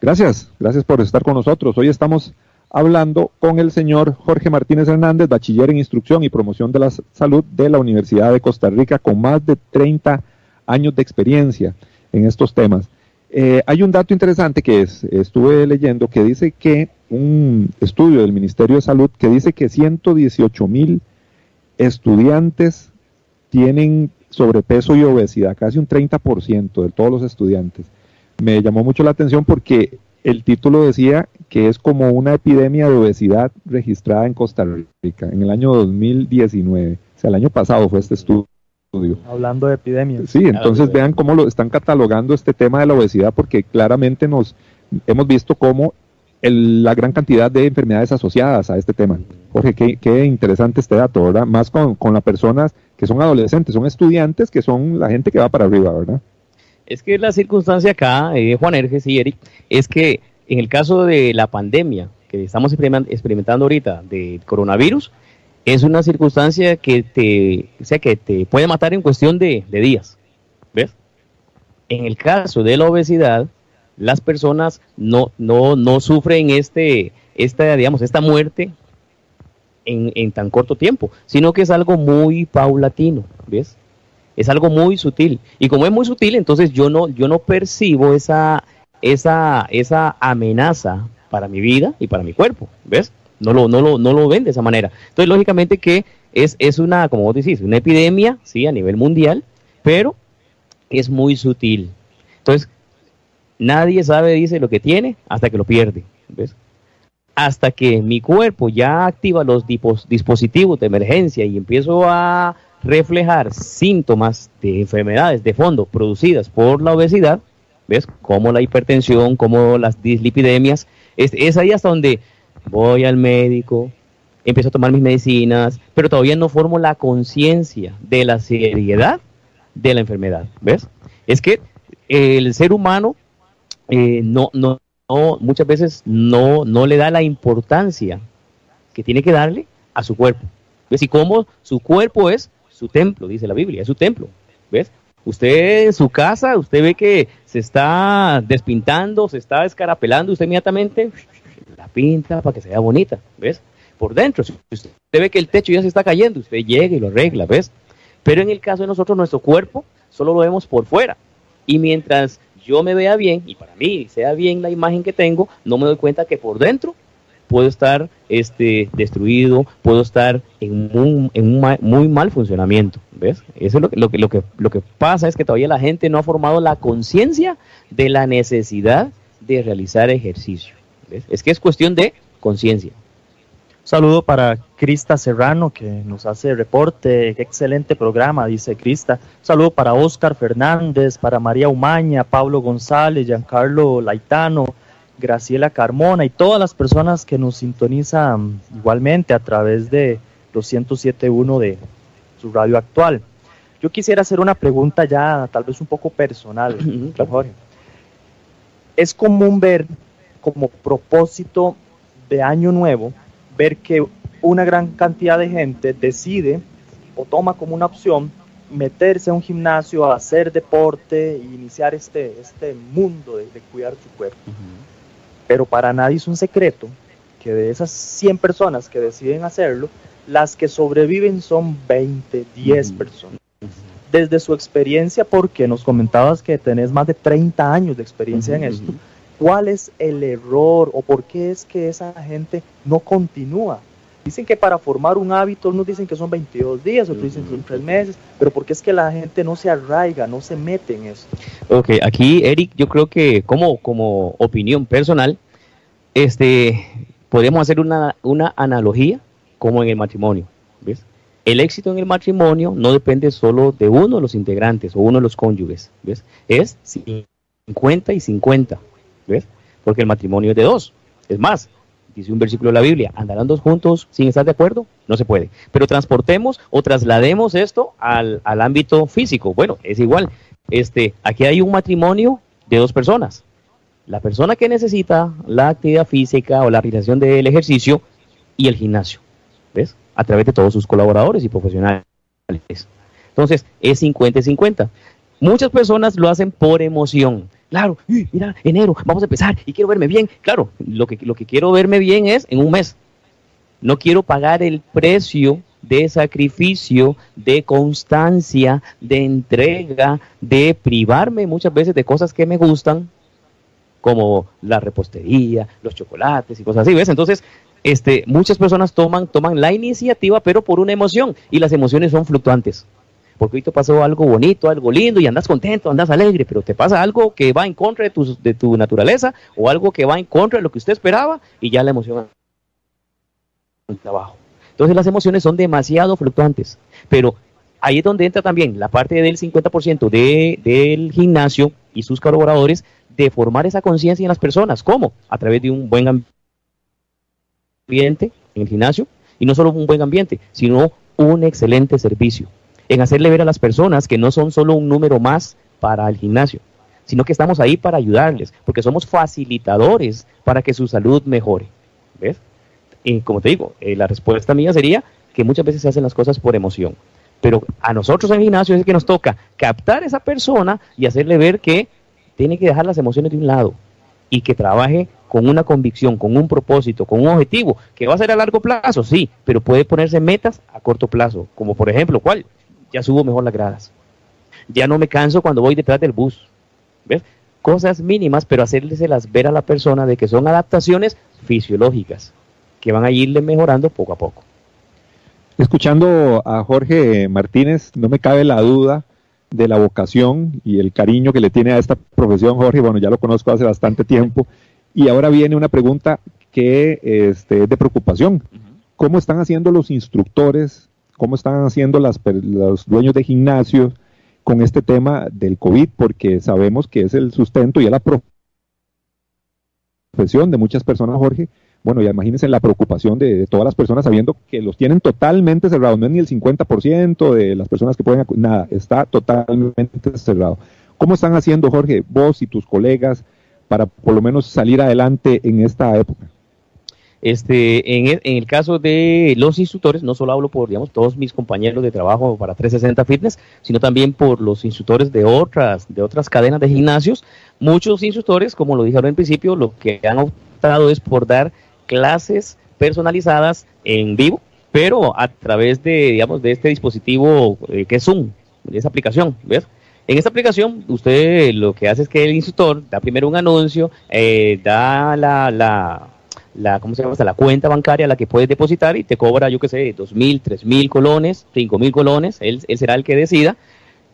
Gracias, gracias por estar con nosotros. Hoy estamos hablando con el señor Jorge Martínez Hernández, bachiller en instrucción y promoción de la salud de la Universidad de Costa Rica, con más de 30 años de experiencia en estos temas. Eh, hay un dato interesante que estuve leyendo que dice que un estudio del Ministerio de Salud que dice que 118 mil estudiantes tienen sobrepeso y obesidad, casi un 30% de todos los estudiantes. Me llamó mucho la atención porque el título decía que es como una epidemia de obesidad registrada en Costa Rica en el año 2019. O sea, el año pasado fue este estudio. Hablando de epidemias. Sí, entonces vean cómo lo están catalogando este tema de la obesidad porque claramente nos hemos visto cómo la gran cantidad de enfermedades asociadas a este tema. Jorge, qué, interesante este dato, ¿verdad? Más con, con las personas que son adolescentes, son estudiantes, que son la gente que va para arriba, ¿verdad? Es que la circunstancia acá, eh, Juan Erges y Eric, es que en el caso de la pandemia que estamos experimentando ahorita de coronavirus, es una circunstancia que te, sea, que te puede matar en cuestión de, días. ¿Ves? En el caso de la obesidad, las personas no, no, no sufren este, esta, digamos, esta muerte en, en, tan corto tiempo, sino que es algo muy paulatino, ¿ves? Es algo muy sutil. Y como es muy sutil, entonces yo no, yo no percibo esa, esa, esa amenaza para mi vida y para mi cuerpo, ¿ves? No lo, no lo, no lo ven de esa manera. Entonces, lógicamente que es, es una, como vos decís, una epidemia, sí, a nivel mundial, pero es muy sutil. Entonces, nadie sabe, dice, lo que tiene hasta que lo pierde, ¿ves? Hasta que mi cuerpo ya activa los dispositivos de emergencia y empiezo a reflejar síntomas de enfermedades de fondo producidas por la obesidad, ¿ves? Como la hipertensión, como las dislipidemias, es, es ahí hasta donde voy al médico, empiezo a tomar mis medicinas, pero todavía no formo la conciencia de la seriedad de la enfermedad, ¿ves? Es que el ser humano eh, no, no, muchas veces no, no le da la importancia que tiene que darle a su cuerpo. ¿Ves? Y cómo su cuerpo es su templo, dice la Biblia, es su templo. ¿Ves? Usted en su casa, usted ve que se está despintando, se está escarapelando, usted inmediatamente la pinta para que sea bonita, ¿ves? Por dentro, si usted ve que el techo ya se está cayendo, usted llega y lo arregla, ¿ves? Pero en el caso de nosotros, nuestro cuerpo solo lo vemos por fuera. Y mientras yo me vea bien, y para mí sea bien la imagen que tengo, no me doy cuenta que por dentro puedo estar este, destruido, puedo estar en un, en un muy mal funcionamiento. ¿Ves? Eso es lo que, lo, que, lo, que, lo que pasa es que todavía la gente no ha formado la conciencia de la necesidad de realizar ejercicio. ¿Ves? Es que es cuestión de conciencia. saludo para Crista Serrano que nos hace reporte, qué excelente programa, dice Crista. saludo para Oscar Fernández, para María Umaña, Pablo González, Giancarlo Laitano, Graciela Carmona y todas las personas que nos sintonizan igualmente a través de los 107.1 de su radio actual. Yo quisiera hacer una pregunta ya tal vez un poco personal, Jorge. Es común ver como propósito de año nuevo, ver que una gran cantidad de gente decide o toma como una opción meterse a un gimnasio, a hacer deporte e iniciar este, este mundo de, cuidar su cuerpo. Pero para nadie es un secreto que de esas 100 personas que deciden hacerlo, las que sobreviven son 20, 10 personas. Desde su experiencia, porque nos comentabas que tenés más de 30 años de experiencia en esto, ¿cuál es el error o por qué es que esa gente no continúa Dicen que para formar un hábito, unos dicen que son 22 días, otros dicen que son 3 meses, pero ¿por qué es que la gente no se arraiga, no se mete en esto? Ok, aquí Eric, yo creo que como, como opinión personal, este, podemos hacer una, una analogía como en el matrimonio, ¿ves? El éxito en el matrimonio no depende solo de uno de los integrantes o uno de los cónyuges, ¿ves? Es 50 y 50, ¿ves? Porque el matrimonio es de dos. Es más, dice un versículo de la Biblia, andarán dos juntos sin estar de acuerdo, no se puede. Pero transportemos o traslademos esto al, al ámbito físico. Bueno, es igual. Este, aquí hay un matrimonio de dos personas. La persona que necesita la actividad física o la realización del ejercicio y el gimnasio, ¿ves? A través de todos sus colaboradores y profesionales. Entonces, es 50-50. Muchas personas lo hacen por emoción. Claro, mira, enero, vamos a empezar y quiero verme bien. Claro, lo que, lo que quiero verme bien es en un mes. No quiero pagar el precio de sacrificio, de constancia, de entrega, de privarme muchas veces de cosas que me gustan, como la repostería, los chocolates y cosas así, ¿ves? Entonces, este, muchas personas toman, toman la iniciativa, pero por una emoción, y las emociones son fluctuantes porque hoy te pasó algo bonito, algo lindo y andas contento, andas alegre, pero te pasa algo que va en contra de tu, de tu naturaleza o algo que va en contra de lo que usted esperaba y ya la emoción trabajo. Entonces las emociones son demasiado fluctuantes, pero ahí es donde entra también la parte del 50% de, del gimnasio y sus colaboradores de formar esa conciencia en las personas. ¿Cómo? A través de un buen ambiente en el gimnasio y no solo un buen ambiente, sino un excelente servicio en hacerle ver a las personas que no son solo un número más para el gimnasio, sino que estamos ahí para ayudarles, porque somos facilitadores para que su salud mejore. ¿Ves? Y como te digo, eh, la respuesta mía sería que muchas veces se hacen las cosas por emoción. Pero a nosotros en el gimnasio es que nos toca captar a esa persona y hacerle ver que tiene que dejar las emociones de un lado y que trabaje con una convicción, con un propósito, con un objetivo, que va a ser a largo plazo, sí, pero puede ponerse metas a corto plazo, como por ejemplo, ¿cuál? Ya subo mejor las gradas. Ya no me canso cuando voy detrás del bus. ¿Ves? Cosas mínimas, pero hacérselas ver a la persona de que son adaptaciones fisiológicas que van a irle mejorando poco a poco. Escuchando a Jorge Martínez, no me cabe la duda de la vocación y el cariño que le tiene a esta profesión, Jorge. Bueno, ya lo conozco hace bastante tiempo. Y ahora viene una pregunta que este, es de preocupación. ¿Cómo están haciendo los instructores cómo están haciendo las, los dueños de gimnasios con este tema del COVID, porque sabemos que es el sustento y es la profesión de muchas personas, Jorge. Bueno, ya imagínense la preocupación de, todas las personas sabiendo que los tienen totalmente cerrados, no es ni el 50% de las personas que pueden, nada, está totalmente cerrado. ¿Cómo están haciendo, Jorge, vos y tus colegas para por lo menos salir adelante en esta época? Este, en, el, en el caso de los instructores, no solo hablo por digamos, todos mis compañeros de trabajo para 360 Fitness, sino también por los instructores de otras, de otras cadenas de gimnasios. Muchos instructores, como lo dije ahora en principio, lo que han optado es por dar clases personalizadas en vivo, pero a través de, digamos, de este dispositivo eh, que es Zoom, de esa aplicación, ¿ves? En esta aplicación, usted lo que hace es que el instructor da primero un anuncio, eh, da la la, ¿cómo se llama? la cuenta bancaria a la que puedes depositar y te cobra, yo qué sé, dos mil, tres mil colones, cinco mil colones, él, será el que decida.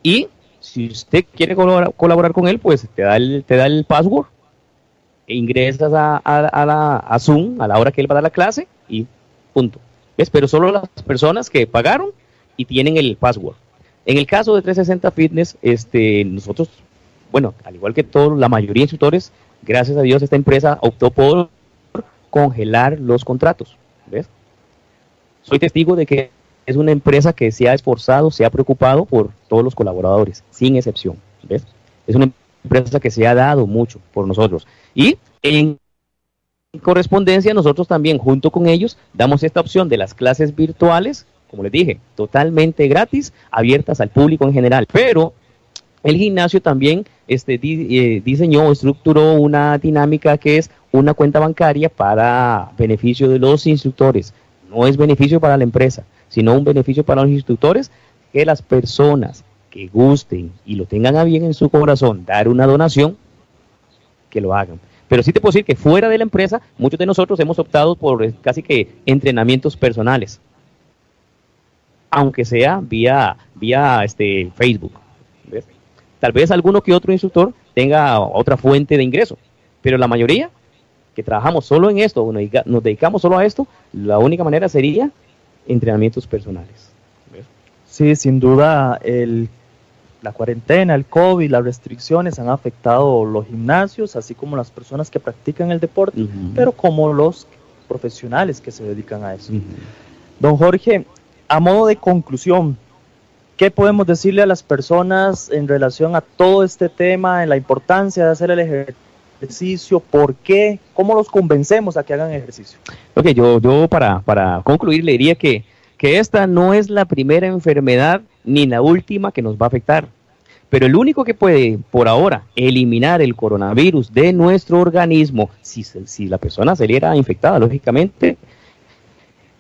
Y si usted quiere colaborar, con él, pues te da el, te da el password, e ingresas a, a, la, Zoom a la hora que él va a dar la clase y punto. ¿Ves? Pero solo las personas que pagaron y tienen el password. En el caso de 360 Fitness, este, nosotros, bueno, al igual que todos, la mayoría de instructores, gracias a Dios, esta empresa optó por congelar los contratos. ¿ves? Soy testigo de que es una empresa que se ha esforzado, se ha preocupado por todos los colaboradores, sin excepción. ¿ves? Es una empresa que se ha dado mucho por nosotros. Y en correspondencia, nosotros también, junto con ellos, damos esta opción de las clases virtuales, como les dije, totalmente gratis, abiertas al público en general. Pero el gimnasio también este, eh, diseñó, estructuró una dinámica que es una cuenta bancaria para beneficio de los instructores. No es beneficio para la empresa, sino un beneficio para los instructores que las personas que gusten y lo tengan a bien en su corazón dar una donación, que lo hagan. Pero sí te puedo decir que fuera de la empresa, muchos de nosotros hemos optado por eh, casi que entrenamientos personales, aunque sea vía, vía este, Facebook. Tal vez alguno que otro instructor tenga otra fuente de ingreso, pero la mayoría que trabajamos solo en esto, nos dedicamos solo a esto, la única manera sería entrenamientos personales. Sí, sin duda el, la cuarentena, el COVID, las restricciones han afectado los gimnasios, así como las personas que practican el deporte, pero como los profesionales que se dedican a eso. Don Jorge, a modo de conclusión, ¿qué podemos decirle a las personas en relación a todo este tema, en la importancia de hacer el ejercicio? ¿Por qué? ¿Cómo los convencemos a que hagan ejercicio? Ok, yo, yo para, para concluir le diría que que esta no es la primera enfermedad ni la última que nos va a afectar. Pero el único que puede, por ahora, eliminar el coronavirus de nuestro organismo, si, si la persona saliera infectada, lógicamente,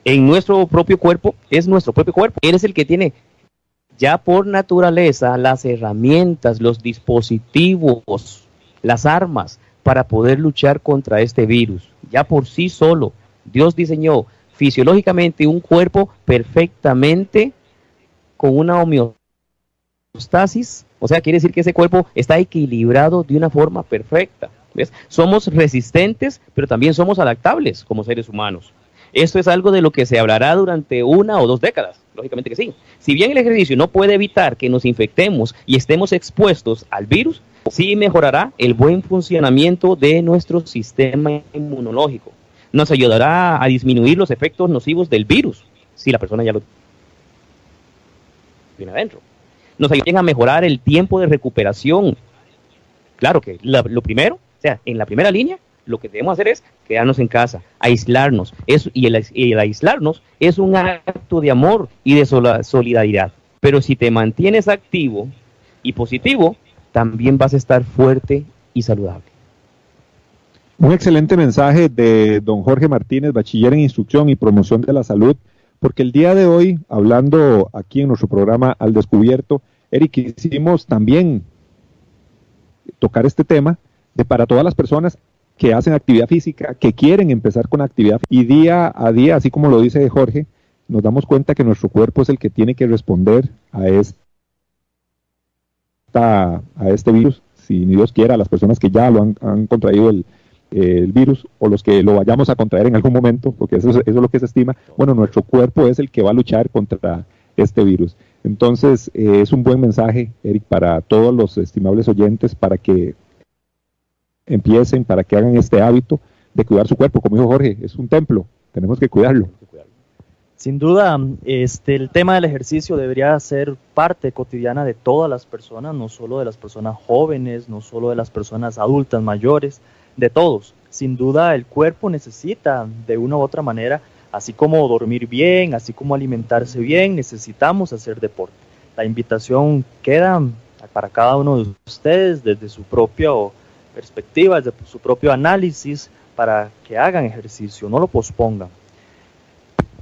en nuestro propio cuerpo, es nuestro propio cuerpo. Él el que tiene ya por naturaleza las herramientas, los dispositivos, las armas para poder luchar contra este virus. Ya por sí solo, Dios diseñó fisiológicamente un cuerpo perfectamente con una homeostasis, o sea, quiere decir que ese cuerpo está equilibrado de una forma perfecta. Somos resistentes, pero también somos adaptables como seres humanos. Esto es algo de lo que se hablará durante una o dos décadas, lógicamente que sí. Si bien el ejercicio no puede evitar que nos infectemos y estemos expuestos al virus, sí mejorará el buen funcionamiento de nuestro sistema inmunológico nos ayudará a disminuir los efectos nocivos del virus, si la persona ya lo tiene adentro. Nos ayudará a mejorar el tiempo de recuperación. Claro que lo primero, o sea, en la primera línea, lo que debemos hacer es quedarnos en casa, aislarnos. y, el, y el aislarnos es un acto de amor y de solidaridad. Pero si te mantienes activo y positivo, también vas a estar fuerte y saludable. Un excelente mensaje de don Jorge Martínez, bachiller en instrucción y promoción de la salud, porque el día de hoy, hablando aquí en nuestro programa Al Descubierto, Eric, quisimos también tocar este tema de para todas las personas que hacen actividad física, que quieren empezar con actividad y día a día, así como lo dice Jorge, nos damos cuenta que nuestro cuerpo es el que tiene que responder a esta a este virus, si ni Dios quiera, las personas que ya lo han contraído el, virus o los que lo vayamos a contraer en algún momento, porque eso, es lo que se estima, bueno, nuestro cuerpo es el que va a luchar contra este virus. Entonces, eh, es un buen mensaje, Eric, para todos los estimables oyentes, para que empiecen, para que hagan este hábito de cuidar su cuerpo. Como dijo Jorge, es un templo, tenemos que cuidarlo. Sin duda, este, el tema del ejercicio debería ser parte cotidiana de todas las personas, no solo de las personas jóvenes, no solo de las personas adultas mayores, de todos. Sin duda el cuerpo necesita de una u otra manera, así como dormir bien, así como alimentarse bien, necesitamos hacer deporte. La invitación queda para cada uno de ustedes desde su propia perspectiva, desde su propio análisis, para que hagan ejercicio, no lo pospongan.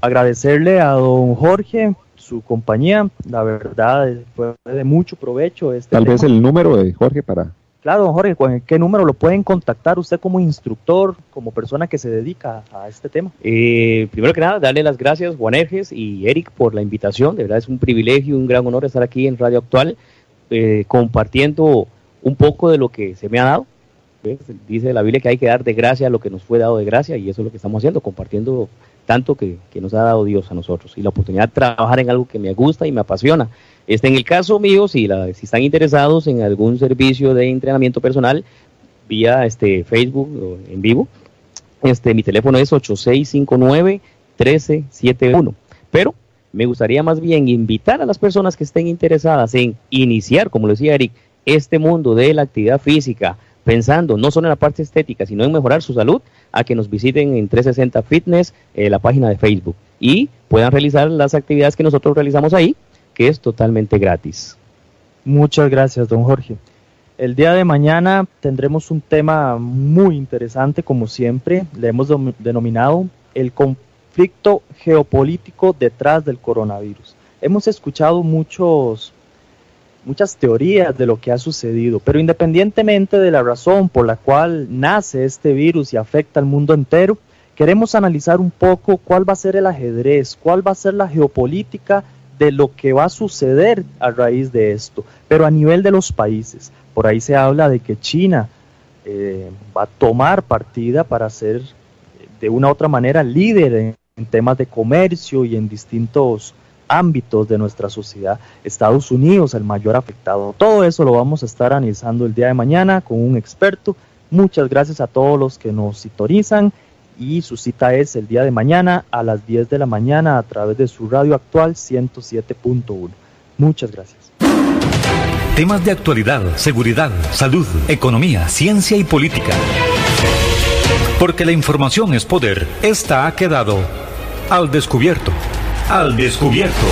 Agradecerle a don Jorge su compañía, la verdad fue de mucho provecho. Este Tal vez el número de Jorge para Claro, don Jorge, ¿con qué número lo pueden contactar usted como instructor, como persona que se dedica a este tema? Eh, primero que nada, darle las gracias Juan Erges y Eric por la invitación. De verdad es un privilegio y un gran honor estar aquí en Radio Actual eh, compartiendo un poco de lo que se me ha dado. Dice la Biblia que hay que dar de gracia lo que nos fue dado de gracia y eso es lo que estamos haciendo, compartiendo tanto que, que nos ha dado Dios a nosotros. Y la oportunidad de trabajar en algo que me gusta y me apasiona. Este, en el caso mío, si, la, si están interesados en algún servicio de entrenamiento personal vía este, Facebook en vivo, este, mi teléfono es 8659-1371. Pero me gustaría más bien invitar a las personas que estén interesadas en iniciar, como lo decía Eric, este mundo de la actividad física, pensando no solo en la parte estética, sino en mejorar su salud, a que nos visiten en 360 Fitness, eh, la página de Facebook, y puedan realizar las actividades que nosotros realizamos ahí que es totalmente gratis. Muchas gracias, don Jorge. El día de mañana tendremos un tema muy interesante, como siempre, le hemos denominado el conflicto geopolítico detrás del coronavirus. Hemos escuchado muchos, muchas teorías de lo que ha sucedido, pero independientemente de la razón por la cual nace este virus y afecta al mundo entero, queremos analizar un poco cuál va a ser el ajedrez, cuál va a ser la geopolítica de lo que va a suceder a raíz de esto, pero a nivel de los países. Por ahí se habla de que China eh, va a tomar partida para ser de una u otra manera líder en temas de comercio y en distintos ámbitos de nuestra sociedad. Estados Unidos, el mayor afectado. Todo eso lo vamos a estar analizando el día de mañana con un experto. Muchas gracias a todos los que nos sintonizan y su cita es el día de mañana a las 10 de la mañana a través de su radio actual 107.1. Muchas gracias. Temas de actualidad, seguridad, salud, economía, ciencia y política. Porque la información es poder. Esta ha quedado al descubierto. Al descubierto.